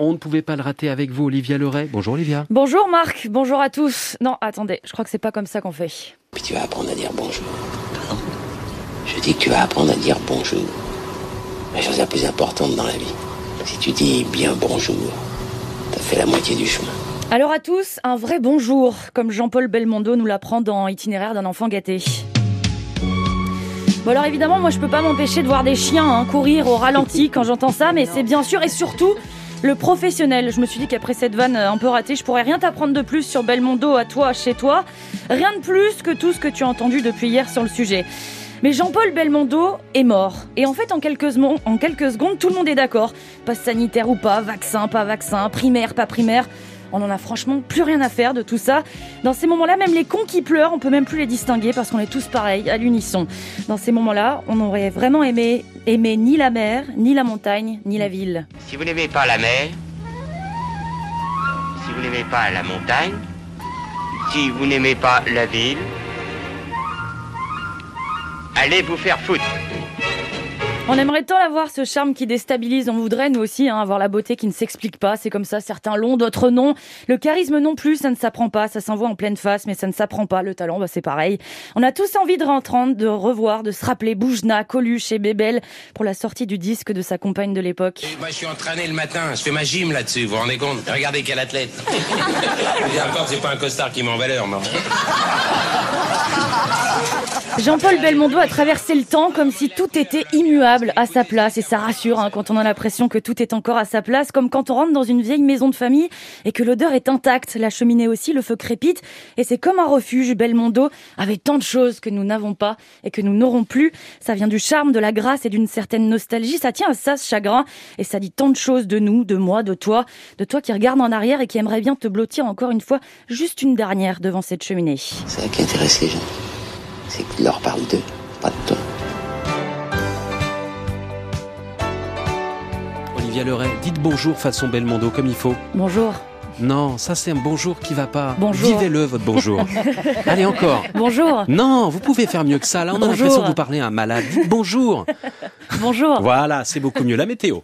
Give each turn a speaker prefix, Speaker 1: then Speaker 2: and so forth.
Speaker 1: On ne pouvait pas le rater avec vous, Olivia Leray. Bonjour Olivia.
Speaker 2: Bonjour Marc, bonjour à tous. Non, attendez, je crois que c'est pas comme ça qu'on fait.
Speaker 3: Puis tu vas apprendre à dire bonjour. Je dis que tu vas apprendre à dire bonjour. La chose la plus importante dans la vie. Si tu dis bien bonjour, t'as fait la moitié du chemin.
Speaker 2: Alors à tous, un vrai bonjour, comme Jean-Paul Belmondo nous l'apprend dans Itinéraire d'un enfant gâté. Bon alors évidemment, moi je peux pas m'empêcher de voir des chiens hein, courir au ralenti quand j'entends ça, mais c'est bien sûr et surtout le professionnel. Je me suis dit qu'après cette vanne un peu ratée, je pourrais rien t'apprendre de plus sur Belmondo à toi, chez toi. Rien de plus que tout ce que tu as entendu depuis hier sur le sujet. Mais Jean-Paul Belmondo est mort. Et en fait, en quelques, en quelques secondes, tout le monde est d'accord. Passe sanitaire ou pas, vaccin, pas vaccin, primaire, pas primaire. On en a franchement plus rien à faire de tout ça. Dans ces moments-là, même les cons qui pleurent, on peut même plus les distinguer parce qu'on est tous pareils, à l'unisson. Dans ces moments-là, on aurait vraiment aimé aimer ni la mer, ni la montagne, ni la ville.
Speaker 4: Si vous n'aimez pas la mer, si vous n'aimez pas la montagne, si vous n'aimez pas la ville, allez vous faire foutre.
Speaker 2: On aimerait tant avoir ce charme qui déstabilise. On voudrait, nous aussi, hein, avoir la beauté qui ne s'explique pas. C'est comme ça, certains l'ont, d'autres non. Le charisme non plus, ça ne s'apprend pas. Ça s'envoie en pleine face, mais ça ne s'apprend pas. Le talent, bah, c'est pareil. On a tous envie de rentrer, de revoir, de se rappeler Boujna, Coluche et Bébel pour la sortie du disque de sa compagne de l'époque.
Speaker 5: Moi, je suis entraîné le matin. Je fais ma gym là-dessus. Vous vous rendez compte? Regardez quel athlète. Et encore, c'est pas un costard qui met en valeur, non
Speaker 2: Jean-Paul Belmondo a traversé le temps comme si tout était immuable à sa place et ça rassure hein, quand on a l'impression que tout est encore à sa place, comme quand on rentre dans une vieille maison de famille et que l'odeur est intacte, la cheminée aussi, le feu crépite et c'est comme un refuge. Belmondo avait tant de choses que nous n'avons pas et que nous n'aurons plus. Ça vient du charme, de la grâce et d'une certaine nostalgie. Ça tient à ça, ce chagrin et ça dit tant de choses de nous, de moi, de toi, de toi qui regarde en arrière et qui aimerait bien te blottir encore une fois, juste une dernière devant cette cheminée.
Speaker 3: C'est ça qui intéresse les gens c'est que tu leur parles d'eux, pas de toi.
Speaker 1: Olivia Leray, dites bonjour façon Belmondo comme il faut.
Speaker 2: Bonjour.
Speaker 1: Non, ça c'est un bonjour qui va pas.
Speaker 2: Bonjour.
Speaker 1: Vivez-le votre bonjour. Allez encore.
Speaker 2: Bonjour.
Speaker 1: Non, vous pouvez faire mieux que ça. Là, on a l'impression de vous parler à un malade. Dites bonjour.
Speaker 2: bonjour.
Speaker 1: Voilà, c'est beaucoup mieux. La météo.